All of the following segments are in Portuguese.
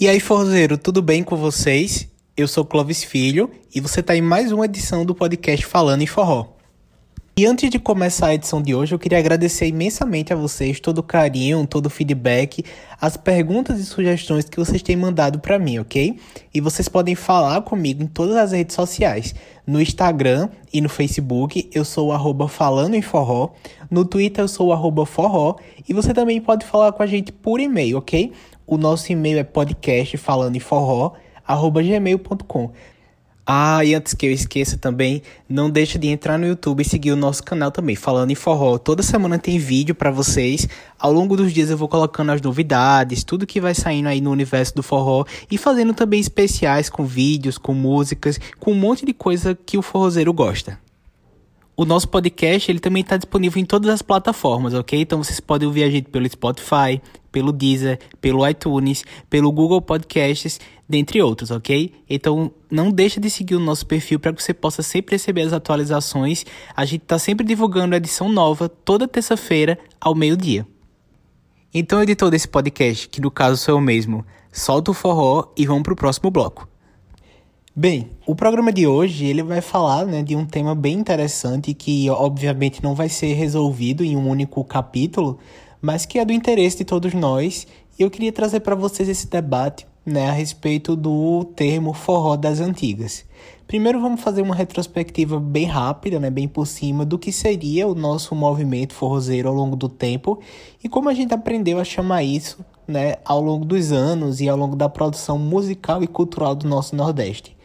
E aí, forrozeiro, tudo bem com vocês? Eu sou Clovis Filho e você está em mais uma edição do podcast Falando em Forró. E antes de começar a edição de hoje, eu queria agradecer imensamente a vocês todo o carinho, todo o feedback, as perguntas e sugestões que vocês têm mandado para mim, ok? E vocês podem falar comigo em todas as redes sociais. No Instagram e no Facebook, eu sou o arroba falando em forró. No Twitter, eu sou o arroba forró. E você também pode falar com a gente por e-mail, ok? O nosso e-mail é podcast falando em forró, arroba gmail.com. Ah, e antes que eu esqueça também, não deixa de entrar no YouTube e seguir o nosso canal também, falando em forró. Toda semana tem vídeo para vocês. Ao longo dos dias eu vou colocando as novidades, tudo que vai saindo aí no universo do forró e fazendo também especiais com vídeos, com músicas, com um monte de coisa que o forrozeiro gosta. O nosso podcast ele também está disponível em todas as plataformas, ok? Então vocês podem ouvir a gente pelo Spotify, pelo Deezer, pelo iTunes, pelo Google Podcasts, dentre outros, ok? Então não deixa de seguir o nosso perfil para que você possa sempre receber as atualizações. A gente está sempre divulgando a edição nova toda terça-feira ao meio-dia. Então, editor desse podcast, que no caso sou eu mesmo, solta o forró e vamos para o próximo bloco. Bem, o programa de hoje ele vai falar né, de um tema bem interessante que obviamente não vai ser resolvido em um único capítulo, mas que é do interesse de todos nós. E eu queria trazer para vocês esse debate né, a respeito do termo forró das antigas. Primeiro vamos fazer uma retrospectiva bem rápida, né, bem por cima do que seria o nosso movimento forrozeiro ao longo do tempo e como a gente aprendeu a chamar isso, né, ao longo dos anos e ao longo da produção musical e cultural do nosso Nordeste.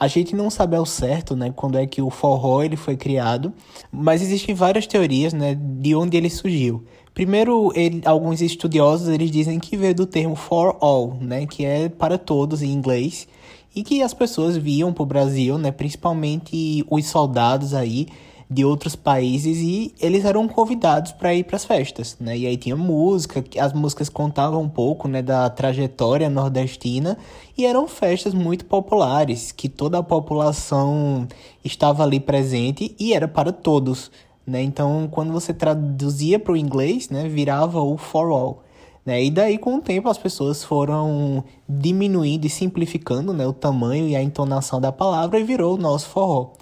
A gente não sabe ao certo, né, quando é que o forró ele foi criado, mas existem várias teorias, né, de onde ele surgiu. Primeiro, ele, alguns estudiosos eles dizem que veio do termo for all, né, que é para todos em inglês, e que as pessoas viam para o Brasil, né, principalmente os soldados aí de outros países e eles eram convidados para ir para as festas, né? E aí tinha música, as músicas contavam um pouco, né, da trajetória nordestina e eram festas muito populares, que toda a população estava ali presente e era para todos, né? Então, quando você traduzia para o inglês, né, virava o for all. Né? E daí, com o tempo, as pessoas foram diminuindo e simplificando né, o tamanho e a entonação da palavra e virou o nosso forró.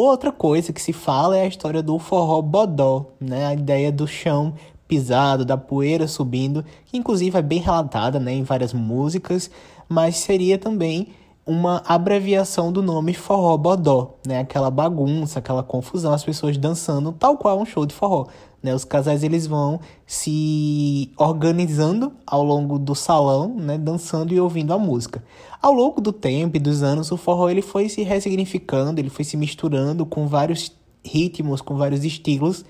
Outra coisa que se fala é a história do forró bodó, né? A ideia do chão pisado, da poeira subindo, que inclusive é bem relatada, né, em várias músicas, mas seria também uma abreviação do nome forró bodó, né? Aquela bagunça, aquela confusão, as pessoas dançando tal qual um show de forró. Né, os casais eles vão se organizando ao longo do salão, né, dançando e ouvindo a música. Ao longo do tempo e dos anos, o forró ele foi se ressignificando, ele foi se misturando com vários ritmos, com vários estilos,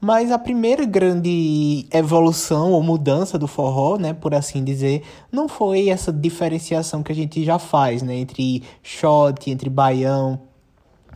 mas a primeira grande evolução ou mudança do forró, né, por assim dizer, não foi essa diferenciação que a gente já faz, né, entre shot, entre baião.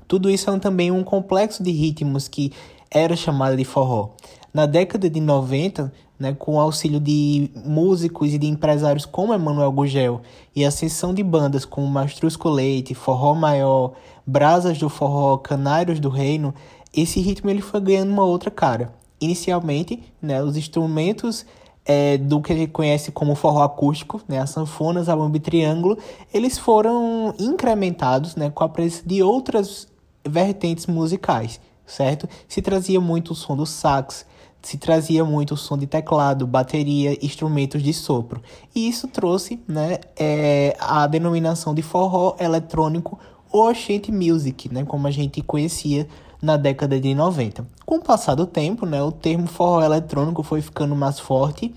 Tudo isso é também um complexo de ritmos que era chamada de forró. Na década de 90, né, com o auxílio de músicos e de empresários como Emanuel Gugel e a ascensão de bandas como Mastrusco Leite, Forró Maior, Brasas do Forró, Canários do Reino, esse ritmo ele foi ganhando uma outra cara. Inicialmente, né, os instrumentos é, do que a gente conhece como forró acústico, né, as sanfonas, a bambi triângulo, eles foram incrementados né, com a presença de outras vertentes musicais certo? Se trazia muito o som do sax, se trazia muito o som de teclado, bateria, instrumentos de sopro. E isso trouxe né, é, a denominação de forró eletrônico ou chanty music, né, como a gente conhecia na década de 90. Com o passar do tempo, né, o termo forró eletrônico foi ficando mais forte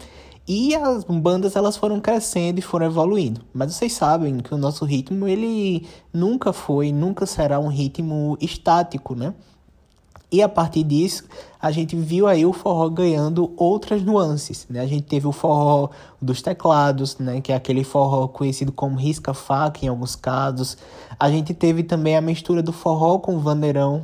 e as bandas elas foram crescendo e foram evoluindo. Mas vocês sabem que o nosso ritmo ele nunca foi, nunca será um ritmo estático, né? E a partir disso, a gente viu aí o forró ganhando outras nuances, né? A gente teve o forró dos teclados, né? Que é aquele forró conhecido como risca-faca em alguns casos. A gente teve também a mistura do forró com o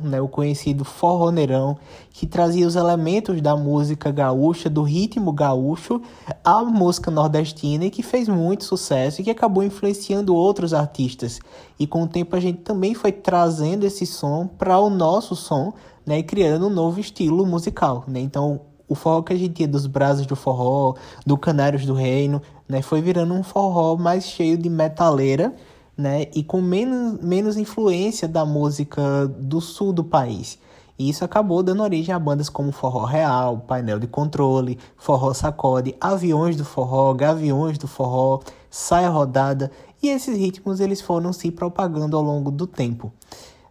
né? O conhecido forroneirão, que trazia os elementos da música gaúcha, do ritmo gaúcho, à música nordestina e que fez muito sucesso e que acabou influenciando outros artistas. E com o tempo a gente também foi trazendo esse som para o nosso som, né, e criando um novo estilo musical, né? Então, O forró que a gente tinha dos Brasas do Forró, do Canários do Reino, né? Foi virando um forró mais cheio de metaleira, né? E com menos, menos influência da música do sul do país. E isso acabou dando origem a bandas como Forró Real, Painel de Controle, Forró Sacode, Aviões do Forró, Gaviões do Forró, Saia Rodada, e esses ritmos eles foram se propagando ao longo do tempo.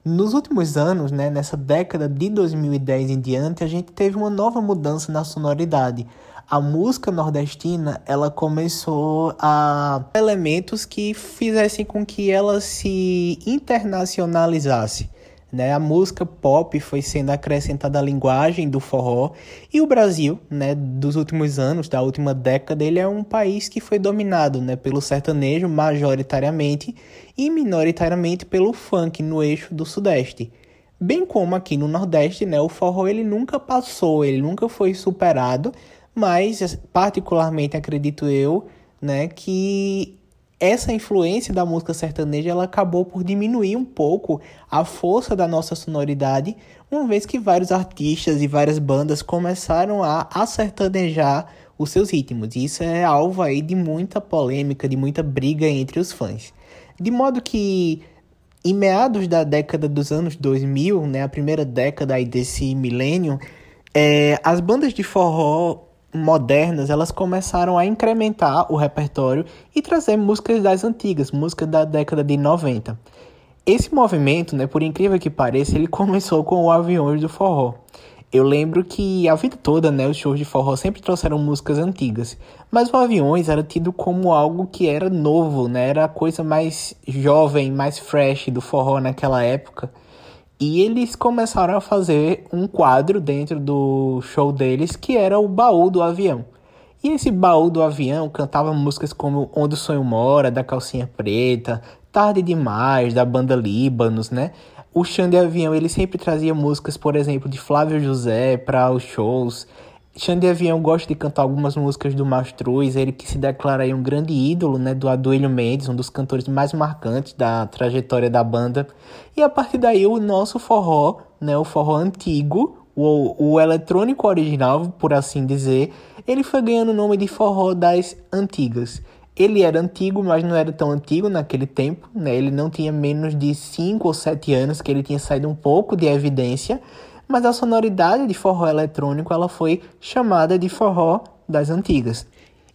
Nos últimos anos, né, nessa década de 2010 em diante, a gente teve uma nova mudança na sonoridade. A música nordestina, ela começou a elementos que fizessem com que ela se internacionalizasse. Né? A música pop foi sendo acrescentada à linguagem do forró e o Brasil, né, dos últimos anos, da última década, ele é um país que foi dominado, né, pelo sertanejo majoritariamente e minoritariamente pelo funk no eixo do sudeste. Bem como aqui no Nordeste, né, o forró ele nunca passou, ele nunca foi superado, mas particularmente acredito eu, né, que essa influência da música sertaneja ela acabou por diminuir um pouco a força da nossa sonoridade, uma vez que vários artistas e várias bandas começaram a acertanejar os seus ritmos. Isso é alvo aí de muita polêmica, de muita briga entre os fãs. De modo que em meados da década dos anos 2000, né, a primeira década aí desse milênio, é, as bandas de forró modernas, elas começaram a incrementar o repertório e trazer músicas das antigas, músicas da década de 90. Esse movimento, né, por incrível que pareça, ele começou com o Aviões do Forró. Eu lembro que a vida toda, né, os shows de forró sempre trouxeram músicas antigas, mas o Aviões era tido como algo que era novo, né, era a coisa mais jovem, mais fresh do forró naquela época. E eles começaram a fazer um quadro dentro do show deles que era o baú do avião. E esse baú do avião cantava músicas como Onde o Sonho Mora, da Calcinha Preta, Tarde Demais, da banda Líbanos, né? O Xande Avião, ele sempre trazia músicas, por exemplo, de Flávio José para os shows. Xande Avião gosta de cantar algumas músicas do Mastruz, ele que se declara um grande ídolo, né, do Aduílio Mendes, um dos cantores mais marcantes da trajetória da banda. E a partir daí o nosso forró, né, o forró antigo, o, o eletrônico original, por assim dizer, ele foi ganhando o nome de forró das antigas. Ele era antigo, mas não era tão antigo naquele tempo, né? Ele não tinha menos de 5 ou 7 anos que ele tinha saído um pouco de evidência, mas a sonoridade de forró eletrônico ela foi chamada de forró das antigas.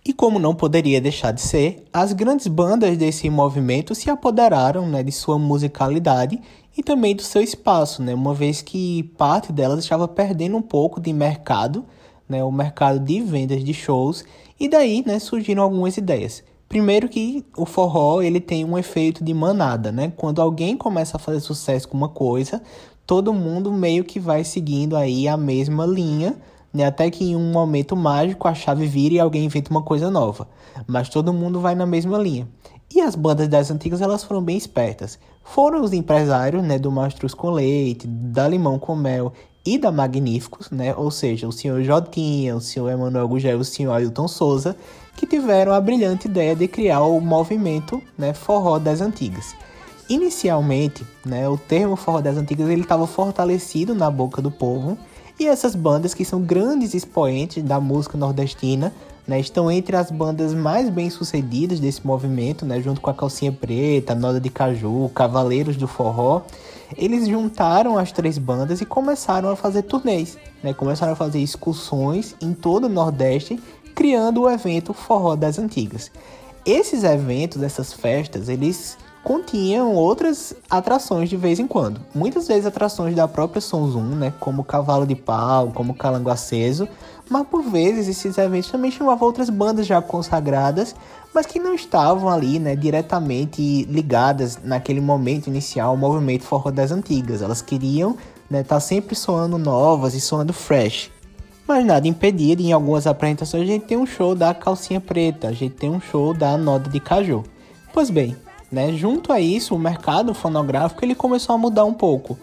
E como não poderia deixar de ser, as grandes bandas desse movimento se apoderaram né, de sua musicalidade e também do seu espaço, né, uma vez que parte delas estava perdendo um pouco de mercado, né, o mercado de vendas de shows, e daí né, surgiram algumas ideias. Primeiro que o forró ele tem um efeito de manada, né? Quando alguém começa a fazer sucesso com uma coisa, todo mundo meio que vai seguindo aí a mesma linha, né? Até que em um momento mágico a chave vira e alguém inventa uma coisa nova. Mas todo mundo vai na mesma linha. E as bandas das antigas elas foram bem espertas. Foram os empresários, né, do Mastruz com Leite, da Limão com Mel e da Magníficos, né? Ou seja, o senhor Jotinha, o senhor Emanuel Gugel e o senhor Ailton Souza, que tiveram a brilhante ideia de criar o movimento, né, Forró das Antigas. Inicialmente, né, o termo forró das antigas ele estava fortalecido na boca do povo e essas bandas que são grandes expoentes da música nordestina, né, estão entre as bandas mais bem sucedidas desse movimento, né, junto com a Calcinha Preta, Noda de Caju, Cavaleiros do Forró. Eles juntaram as três bandas e começaram a fazer turnês, né, começaram a fazer excursões em todo o Nordeste, criando o evento Forró das Antigas. Esses eventos, essas festas, eles continham outras atrações de vez em quando. Muitas vezes atrações da própria Som Zoom, né, como Cavalo de Pau, como Calango Aceso, mas por vezes esses eventos também chamavam outras bandas já consagradas, mas que não estavam ali, né, diretamente ligadas naquele momento inicial ao movimento forró das antigas. Elas queriam, né, estar tá sempre soando novas e soando fresh. Mas nada impedia de, em algumas apresentações a gente ter um show da Calcinha Preta, a gente tem um show da Noda de Caju. Pois bem, né? Junto a isso, o mercado fonográfico ele começou a mudar um pouco.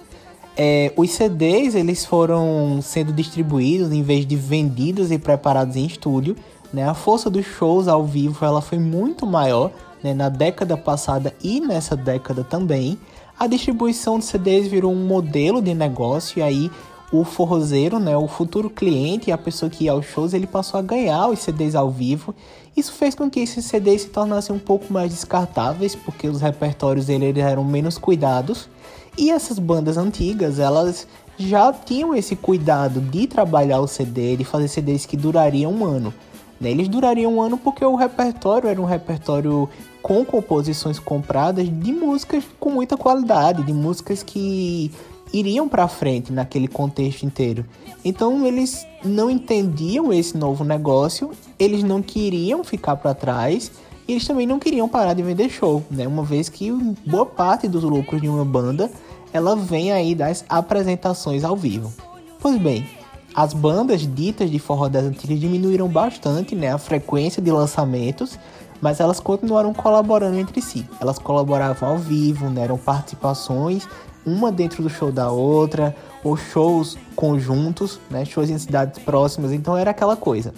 É, os CDs eles foram sendo distribuídos em vez de vendidos e preparados em estúdio. Né? A força dos shows ao vivo ela foi muito maior né? na década passada e nessa década também. A distribuição de CDs virou um modelo de negócio e aí o forrozeiro, né, o futuro cliente, a pessoa que ia aos shows, ele passou a ganhar os CDs ao vivo. Isso fez com que esses CDs se tornassem um pouco mais descartáveis, porque os repertórios dele eram menos cuidados. E essas bandas antigas, elas já tinham esse cuidado de trabalhar o CD, de fazer CDs que durariam um ano. Né? Eles durariam um ano porque o repertório era um repertório com composições compradas de músicas com muita qualidade, de músicas que iriam para frente naquele contexto inteiro. Então eles não entendiam esse novo negócio, eles não queriam ficar para trás, e eles também não queriam parar de vender show, né? Uma vez que boa parte dos lucros de uma banda ela vem aí das apresentações ao vivo. Pois bem, as bandas ditas de forró das antigas diminuíram bastante, né, a frequência de lançamentos, mas elas continuaram colaborando entre si. Elas colaboravam ao vivo, né, eram participações uma dentro do show da outra, ou shows conjuntos, né, shows em cidades próximas, então era aquela coisa.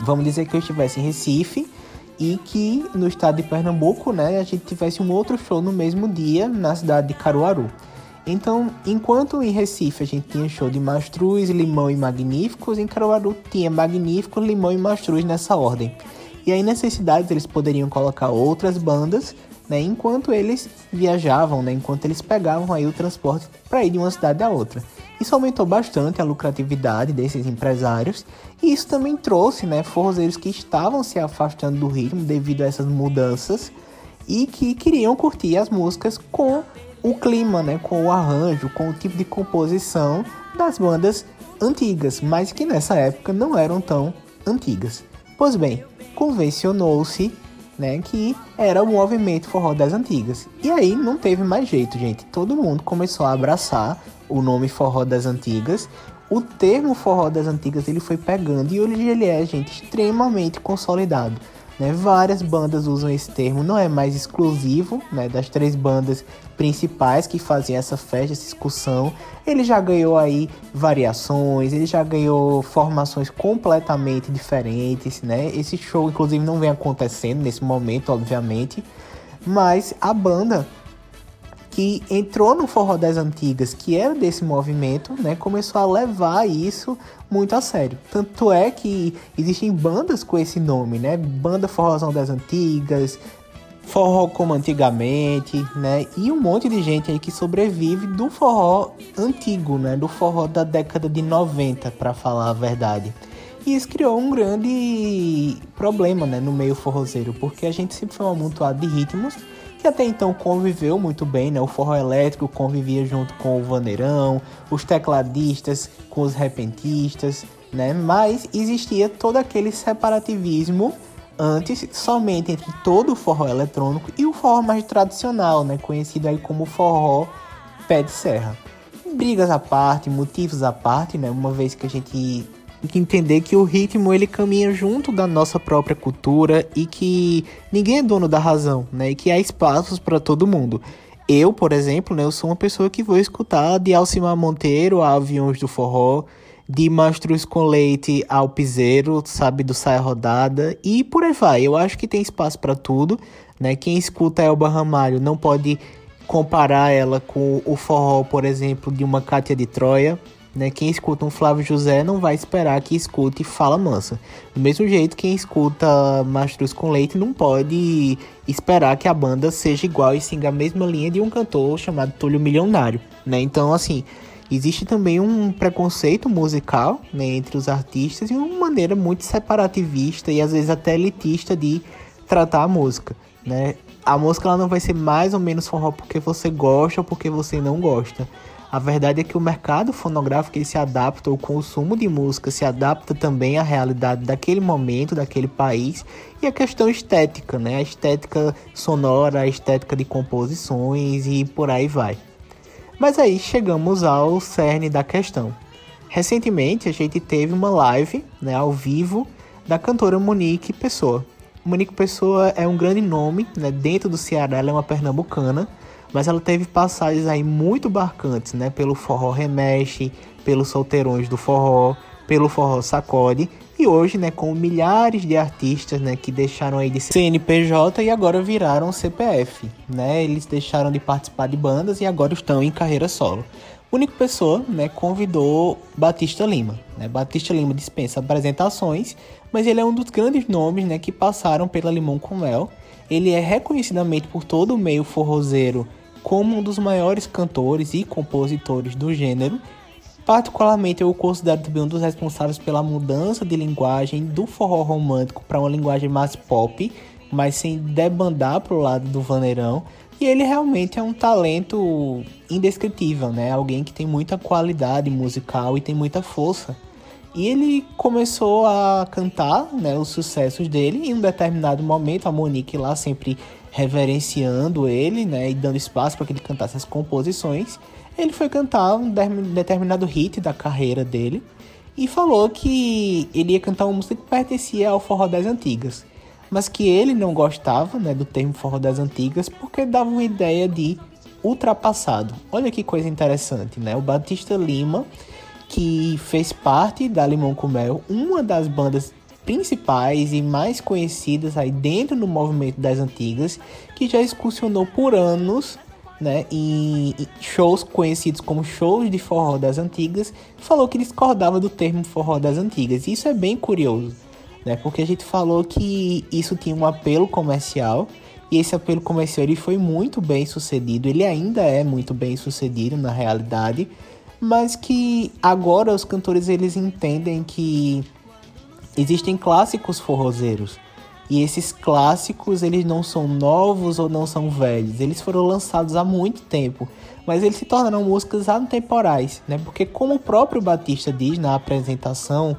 Vamos dizer que eu estivesse em Recife e que no estado de Pernambuco, né, a gente tivesse um outro show no mesmo dia na cidade de Caruaru. Então, enquanto em Recife a gente tinha show de Mastruz, Limão e Magníficos, em Caruaru tinha Magníficos, Limão e Mastruz nessa ordem. E aí nessas cidades eles poderiam colocar outras bandas né, enquanto eles viajavam, né, enquanto eles pegavam aí o transporte para ir de uma cidade a outra. Isso aumentou bastante a lucratividade desses empresários e isso também trouxe né, forrozeiros que estavam se afastando do ritmo devido a essas mudanças e que queriam curtir as músicas com o clima, né, com o arranjo, com o tipo de composição das bandas antigas, mas que nessa época não eram tão antigas. Pois bem, convencionou-se né? Que era o movimento forró das antigas. E aí não teve mais jeito, gente. Todo mundo começou a abraçar o nome forró das antigas. O termo forró das antigas ele foi pegando e hoje ele é, gente, extremamente consolidado. Né? Várias bandas usam esse termo, não é mais exclusivo né, das três bandas principais que fazem essa festa, essa excursão. Ele já ganhou aí variações, ele já ganhou formações completamente diferentes. Né? Esse show, inclusive, não vem acontecendo nesse momento, obviamente, mas a banda que entrou no forró das antigas, que era desse movimento, né, começou a levar isso muito a sério. Tanto é que existem bandas com esse nome, né? Banda Forrozão das Antigas, Forró como antigamente, né? E um monte de gente aí que sobrevive do forró antigo, né? Do forró da década de 90, para falar a verdade. E isso criou um grande problema, né, no meio forrozeiro, porque a gente sempre foi um amontoado de ritmos que até então conviveu muito bem, né? O forró elétrico convivia junto com o vaneirão, os tecladistas com os repentistas, né? Mas existia todo aquele separativismo antes somente entre todo o forró eletrônico e o forró mais tradicional, né? Conhecido aí como forró pé de serra. Brigas à parte, motivos à parte, né? Uma vez que a gente que entender que o ritmo ele caminha junto da nossa própria cultura e que ninguém é dono da razão, né? E que há espaços para todo mundo. Eu, por exemplo, né, eu sou uma pessoa que vou escutar de Alcimar Monteiro a Aviões do Forró, de Mastruz com Leite ao Piseiro, sabe, do Saia Rodada e por aí vai. Eu acho que tem espaço para tudo, né? Quem escuta Elba Ramalho não pode comparar ela com o forró, por exemplo, de uma Cátia de Troia, né? Quem escuta um Flávio José não vai esperar que escute Fala Mansa. Do mesmo jeito, quem escuta Mastruz com Leite não pode esperar que a banda seja igual e siga a mesma linha de um cantor chamado Túlio Milionário, né? Então, assim, existe também um preconceito musical né, entre os artistas e uma maneira muito separativista e às vezes até elitista de tratar a música, né? A música ela não vai ser mais ou menos forró porque você gosta ou porque você não gosta a verdade é que o mercado fonográfico ele se adapta, o consumo de música se adapta também à realidade daquele momento, daquele país e a questão estética, né? A estética sonora, a estética de composições e por aí vai. Mas aí chegamos ao cerne da questão. Recentemente a gente teve uma live, né, ao vivo, da cantora Monique Pessoa. Monique Pessoa é um grande nome, né, dentro do Ceará, ela é uma pernambucana mas ela teve passagens aí muito marcantes, né? Pelo forró remexe, pelos solteirões do forró, pelo forró sacode e hoje, né, com milhares de artistas, né, que deixaram aí de CNPJ e agora viraram CPF, né? Eles deixaram de participar de bandas e agora estão em carreira solo. única pessoa, né, convidou Batista Lima. Né? Batista Lima dispensa apresentações, mas ele é um dos grandes nomes, né, que passaram pela Limão com Mel. Ele é reconhecidamente por todo o meio forrozeiro como um dos maiores cantores e compositores do gênero. Particularmente, eu o considero também um dos responsáveis pela mudança de linguagem do forró romântico para uma linguagem mais pop, mas sem debandar para o lado do vaneirão. E ele realmente é um talento indescritível, né? Alguém que tem muita qualidade musical e tem muita força. E ele começou a cantar né, os sucessos dele. Em um determinado momento, a Monique lá sempre reverenciando ele, né, e dando espaço para que ele cantasse as composições, ele foi cantar um determinado hit da carreira dele e falou que ele ia cantar uma música que pertencia ao forró das antigas, mas que ele não gostava, né, do termo forró das antigas porque dava uma ideia de ultrapassado. Olha que coisa interessante, né? O Batista Lima, que fez parte da Limão com Mel, uma das bandas principais e mais conhecidas aí dentro do movimento das antigas, que já excursionou por anos né, em shows conhecidos como shows de forró das antigas, falou que discordava do termo forró das antigas. Isso é bem curioso, né, porque a gente falou que isso tinha um apelo comercial, e esse apelo comercial ele foi muito bem sucedido, ele ainda é muito bem sucedido na realidade, mas que agora os cantores eles entendem que existem clássicos forrozeiros. E esses clássicos, eles não são novos ou não são velhos. Eles foram lançados há muito tempo, mas eles se tornaram músicas atemporais, né? Porque como o próprio Batista diz na apresentação,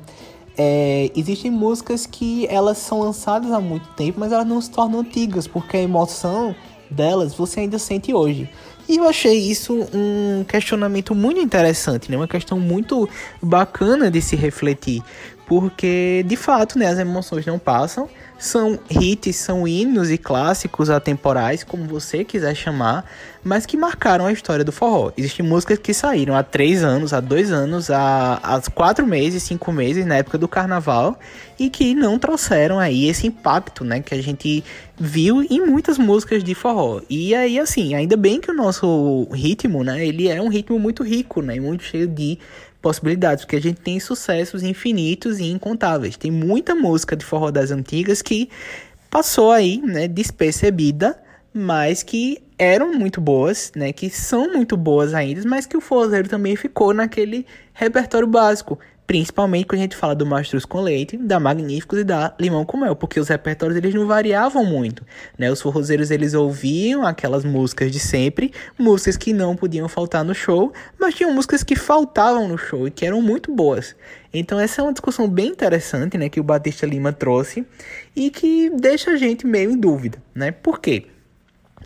é, existem músicas que elas são lançadas há muito tempo, mas elas não se tornam antigas, porque a emoção delas você ainda sente hoje. E eu achei isso um questionamento muito interessante, né? Uma questão muito bacana de se refletir, porque de fato, né, as emoções não passam, são hits, são hinos e clássicos atemporais, como você quiser chamar, mas que marcaram a história do forró. Existem músicas que saíram há três anos, há dois anos, há, há quatro meses, cinco meses, na época do carnaval, e que não trouxeram aí esse impacto, né, que a gente viu em muitas músicas de forró. E aí, assim, ainda bem que o nosso ritmo, né, ele é um ritmo muito rico, né, muito cheio de possibilidades, porque a gente tem sucessos infinitos e incontáveis. Tem muita música de forró das antigas que passou aí, né, despercebida, mas que eram muito boas, né, que são muito boas ainda, mas que o forrozeiro também ficou naquele repertório básico. Principalmente quando a gente fala do Mastruz com Leite, da Magníficos e da Limão com Mel, porque os repertórios eles não variavam muito, né? Os forrozeiros eles ouviam aquelas músicas de sempre, músicas que não podiam faltar no show, mas tinham músicas que faltavam no show e que eram muito boas. Então essa é uma discussão bem interessante, né, que o Batista Lima trouxe e que deixa a gente meio em dúvida, né? Por quê?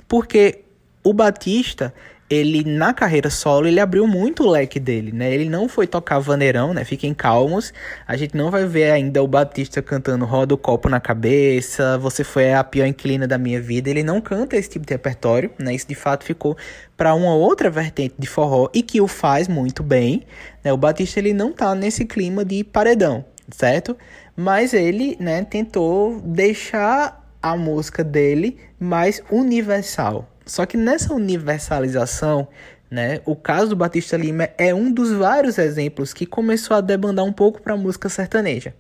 Porque o Batista, ele na carreira solo, ele abriu muito o leque dele, né? Ele não foi tocar vaneirão, né? Fiquem calmos. A gente não vai ver ainda o Batista cantando Roda o Copo na Cabeça, Você Foi a Pior Inclina da Minha Vida. Ele não canta esse tipo de repertório, né? Isso de fato ficou para uma outra vertente de forró e que o faz muito bem, né? O Batista ele não tá nesse clima de paredão, certo? Mas ele, né, tentou deixar a música dele mais universal, só que nessa universalização, né, o caso do Batista Lima é um dos vários exemplos que começou a debandar um pouco para a música sertaneja.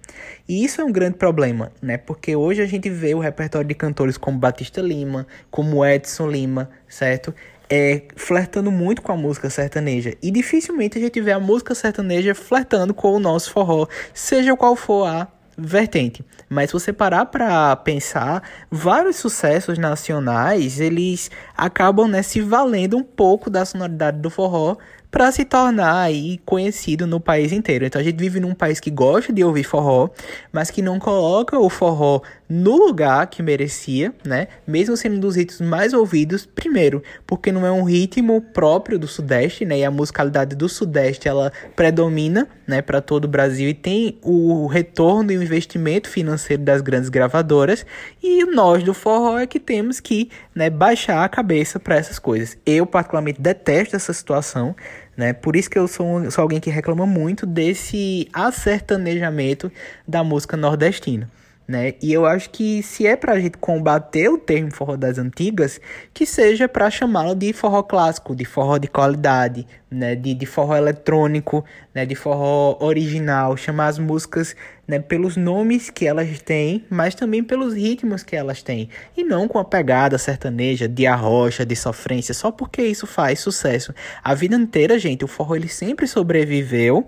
E isso é um grande problema, né? Porque hoje a gente vê o repertório de cantores como Batista Lima, como Edson Lima, certo? É, flertando muito com a música sertaneja. E dificilmente a gente vê a música sertaneja flertando com o nosso forró, seja qual for a vertente. Mas se você parar para pensar, vários sucessos nacionais, eles acabam né, se valendo um pouco da sonoridade do forró para se tornar aí conhecido no país inteiro. Então a gente vive num país que gosta de ouvir forró, mas que não coloca o forró no lugar que merecia, né? Mesmo sendo um dos ritmos mais ouvidos, primeiro, porque não é um ritmo próprio do Sudeste, né? E a musicalidade do Sudeste ela predomina, né, para todo o Brasil e tem o retorno e o investimento financeiro das grandes gravadoras. E nós do forró é que temos que, né, baixar a cabeça para essas coisas. Eu particularmente detesto essa situação. Né? Por isso que eu sou, sou alguém que reclama muito desse acertanejamento da música nordestina. Né? E eu acho que se é pra gente combater o termo forró das antigas, que seja para chamá-lo de forró clássico, de forró de qualidade, né? De, de forró eletrônico, né? De forró original, chamar as músicas né, pelos nomes que elas têm, mas também pelos ritmos que elas têm. E não com a pegada sertaneja, de arrocha, de sofrência, só porque isso faz sucesso. A vida inteira, gente, o forró ele sempre sobreviveu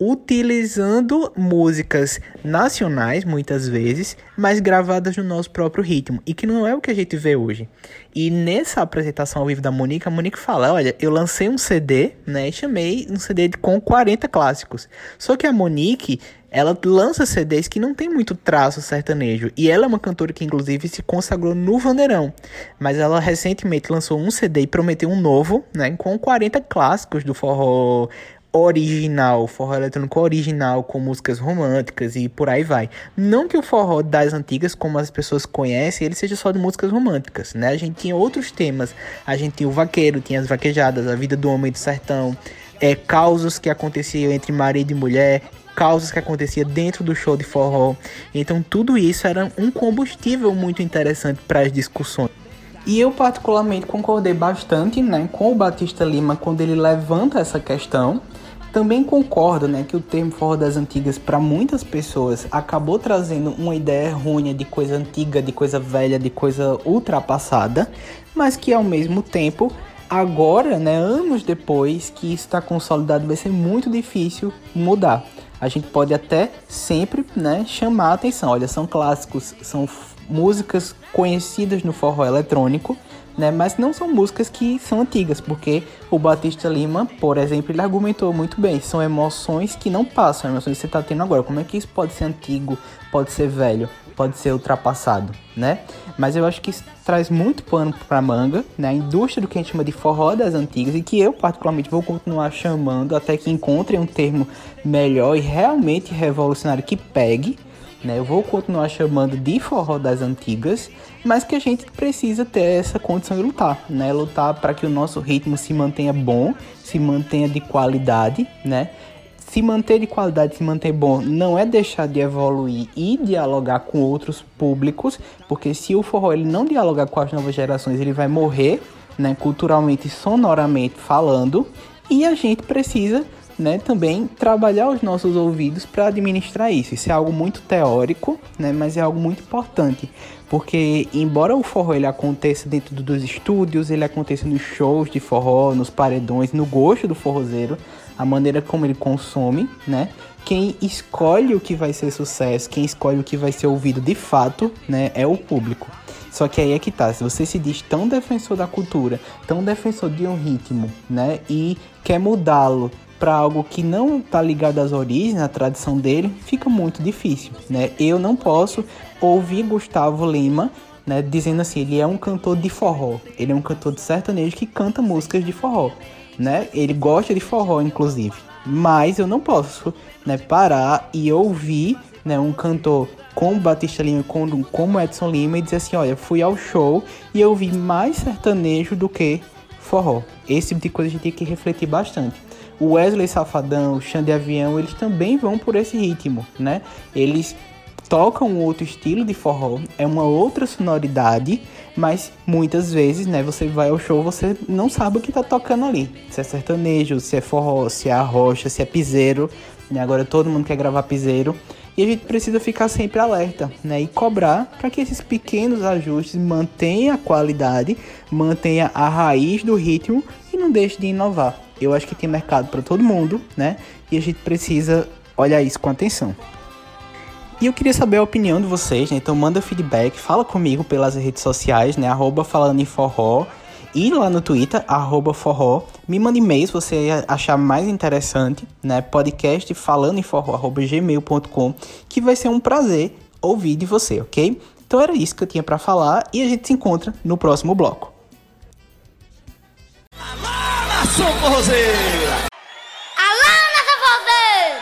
utilizando músicas nacionais, muitas vezes, mas gravadas no nosso próprio ritmo, e que não é o que a gente vê hoje. E nessa apresentação ao vivo da Monique, a Monique fala: Olha, eu lancei um CD, né, e chamei um CD com 40 clássicos. Só que a Monique, ela lança CDs que não tem muito traço sertanejo. E ela é uma cantora que, inclusive, se consagrou no Vandeirão. Mas ela recentemente lançou um CD e prometeu um novo, né? Com 40 clássicos do forró original, forró eletrônico original com músicas românticas e por aí vai. Não que o forró das antigas, como as pessoas conhecem, ele seja só de músicas românticas, né? A gente tinha outros temas. A gente tinha o vaqueiro, tinha as vaquejadas, a vida do homem do sertão, é, causos que aconteciam entre marido e mulher, causas que acontecia dentro do show de forró. Então tudo isso era um combustível muito interessante para as discussões. E eu particularmente concordei bastante né, com o Batista Lima quando ele levanta essa questão também concordo né, que o termo forró das antigas, para muitas pessoas, acabou trazendo uma ideia errônea de coisa antiga, de coisa velha, de coisa ultrapassada, mas que ao mesmo tempo, agora, né, anos depois que isso está consolidado, vai ser muito difícil mudar. A gente pode até sempre né, chamar a atenção. Olha, são clássicos, são músicas conhecidas no forró eletrônico, né? Mas não são músicas que são antigas, porque o Batista Lima, por exemplo, ele argumentou muito bem. São emoções que não passam, emoções que você está tendo agora. Como é que isso pode ser antigo, pode ser velho, pode ser ultrapassado, né? Mas eu acho que isso traz muito pano para manga, né? A indústria do que a gente chama de forró das antigas e que eu particularmente vou continuar chamando até que encontrem um termo melhor e realmente revolucionário que pegue, né? Eu vou continuar chamando de forró das antigas, mas que a gente precisa ter essa condição de lutar, né? Lutar para que o nosso ritmo se mantenha bom, se mantenha de qualidade, né? Se manter de qualidade, se manter bom, não é deixar de evoluir e dialogar com outros públicos, porque se o forró ele não dialogar com as novas gerações, ele vai morrer, né, culturalmente e sonoramente falando, e a gente precisa né, também trabalhar os nossos ouvidos para administrar isso. Isso é algo muito teórico, né, mas é algo muito importante, porque embora o forró ele aconteça dentro dos estúdios, ele aconteça nos shows de forró, nos paredões, no gosto do forrozeiro, a maneira como ele consome, né? Quem escolhe o que vai ser sucesso, quem escolhe o que vai ser ouvido de fato, né, é o público. Só que aí é que tá, se você se diz tão defensor da cultura, tão defensor de um ritmo, né, e quer mudá-lo para algo que não está ligado às origens, à tradição dele, fica muito difícil, né? Eu não posso ouvir Gustavo Lima, né, dizendo assim, ele é um cantor de forró, ele é um cantor de sertanejo que canta músicas de forró, né? Ele gosta de forró, inclusive, mas eu não posso, né, parar e ouvir, né, um cantor como Batista Lima, como, como Edson Lima e dizer assim, olha, fui ao show e eu vi mais sertanejo do que forró. Esse tipo de coisa a gente tem que refletir bastante. O Wesley Safadão, o Xande Avião, eles também vão por esse ritmo, né? Eles tocam outro estilo de forró, é uma outra sonoridade, mas muitas vezes, né, você vai ao show, você não sabe o que tá tocando ali. Se é sertanejo, se é forró, se é arrocha, se é piseiro, né? Agora todo mundo quer gravar piseiro. E a gente precisa ficar sempre alerta, né? E cobrar para que esses pequenos ajustes mantenham a qualidade, mantenha a raiz do ritmo e não deixe de inovar. Eu acho que tem mercado para todo mundo, né? E a gente precisa olhar isso com atenção. E eu queria saber a opinião de vocês, né? Então manda feedback, fala comigo pelas redes sociais, né? Arroba falando em forró. E lá no Twitter, arroba forró. Me manda e-mail se você achar mais interessante, né? Podcast falando em forró, arroba gmail.com. Que vai ser um prazer ouvir de você, ok? Então era isso que eu tinha para falar e a gente se encontra no próximo bloco. Nação Forrozeira! Alô, Nação Forrozeira!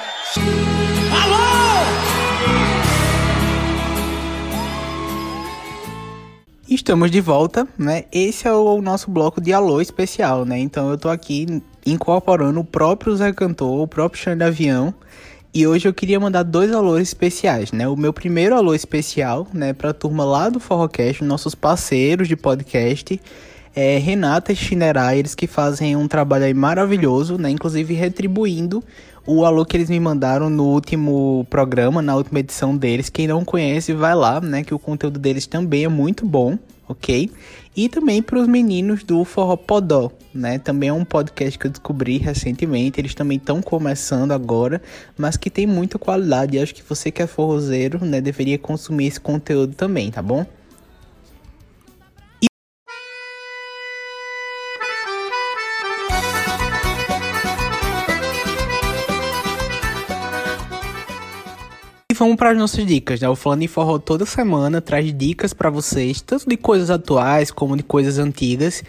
Alô! Estamos de volta, né? Esse é o nosso bloco de alô especial, né? Então eu tô aqui incorporando o próprio Zé Cantor, o próprio Xande Avião E hoje eu queria mandar dois alôs especiais, né? O meu primeiro alô especial, né, pra turma lá do Forrocast, nossos parceiros de podcast, é Renata eles que fazem um trabalho maravilhoso, né? Inclusive retribuindo o alô que eles me mandaram no último programa, na última edição deles. Quem não conhece, vai lá, né? Que o conteúdo deles também é muito bom, ok? E também para os meninos do Forró Podó, né? Também é um podcast que eu descobri recentemente. Eles também estão começando agora, mas que tem muita qualidade. Acho que você que é forrozeiro, né, deveria consumir esse conteúdo também, tá bom? Vamos para as nossas dicas, né? O Falando em Forró toda semana traz dicas para vocês, tanto de coisas atuais como de coisas antigas.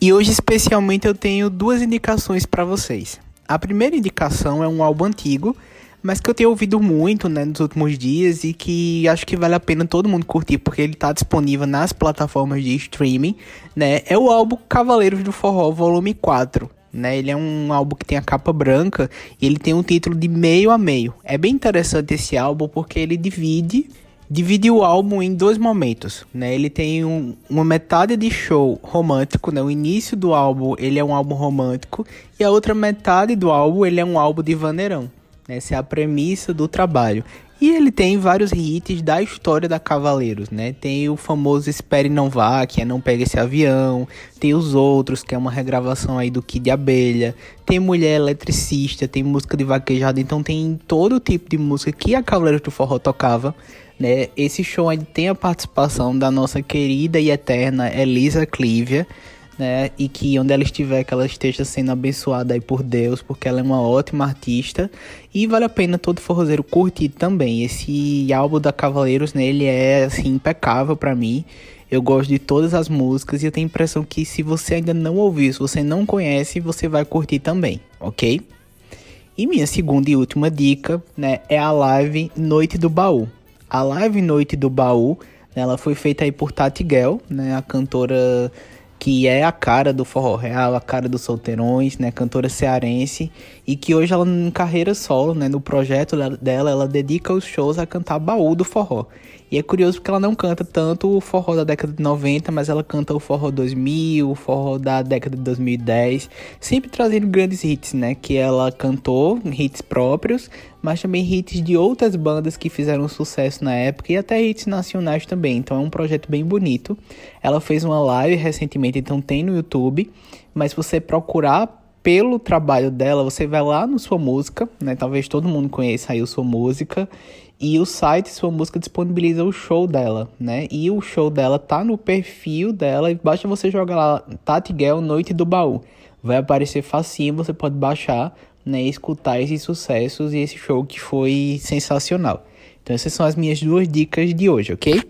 E hoje especialmente eu tenho duas indicações para vocês. A primeira indicação é um álbum antigo, mas que eu tenho ouvido muito, né, nos últimos dias e que acho que vale a pena todo mundo curtir porque ele está disponível nas plataformas de streaming, né? É o álbum Cavaleiros do Forró Volume 4 né? Ele é um álbum que tem a capa branca e ele tem um título de meio a meio. É bem interessante esse álbum porque ele divide divide o álbum em dois momentos, né? Ele tem um, uma metade de show romântico, né? O início do álbum ele é um álbum romântico e a outra metade do álbum ele é um álbum de vaneirão. Né? Essa é a premissa do trabalho. E ele tem vários hits da história da Cavaleiros, né? Tem o famoso Espere Não Vá, que é Não Pega Esse Avião. Tem os outros, que é uma regravação aí do Kid Abelha. Tem Mulher Eletricista, tem música de vaquejada. Então tem todo tipo de música que a Cavaleiros do Forró tocava, né? Esse show ainda tem a participação da nossa querida e eterna Elisa Clívia, né? E que onde ela estiver, que ela esteja sendo abençoada aí por Deus, porque ela é uma ótima artista. E vale a pena todo forrozeiro curtir também. Esse álbum da Cavaleiros, né? Ele é, assim, impecável para mim. Eu gosto de todas as músicas e eu tenho a impressão que se você ainda não ouviu, se você não conhece, você vai curtir também, ok? E minha segunda e última dica, né, é a live Noite do Baú. A live Noite do Baú, né, ela foi feita aí por Tati Gell, né, a cantora que é a cara do forró real, a cara dos solteirões, né, cantora cearense, e que hoje ela em carreira solo, né, no projeto dela, ela dedica os shows a cantar baú do forró. E é curioso porque ela não canta tanto o forró da década de 90, mas ela canta o forró 2000, o forró da década de 2010, sempre trazendo grandes hits, né? Que ela cantou, hits próprios, mas também hits de outras bandas que fizeram sucesso na época e até hits nacionais também. Então é um projeto bem bonito. Ela fez uma live recentemente, então tem no YouTube, mas se você procurar pelo trabalho dela, você vai lá no Sua Música, né? Talvez todo mundo conheça aí o Sua Música e o site Sua Música disponibiliza o show dela, né? E o show dela tá no perfil dela basta você jogar lá Tati Gell Noite do Baú. Vai aparecer facinho, você pode baixar, né, e escutar esses sucessos e esse show que foi sensacional. Então essas são as minhas duas dicas de hoje, ok?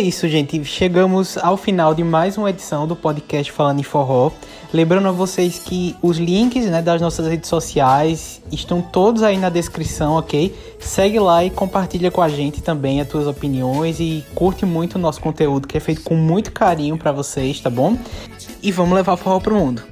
É isso, gente. Chegamos ao final de mais uma edição do podcast Falando em Forró. Lembrando a vocês que os links né, das nossas redes sociais estão todos aí na descrição, ok? Segue lá e compartilha com a gente também as tuas opiniões e curte muito o nosso conteúdo que é feito com muito carinho para vocês, tá bom? E vamos levar forró pro mundo.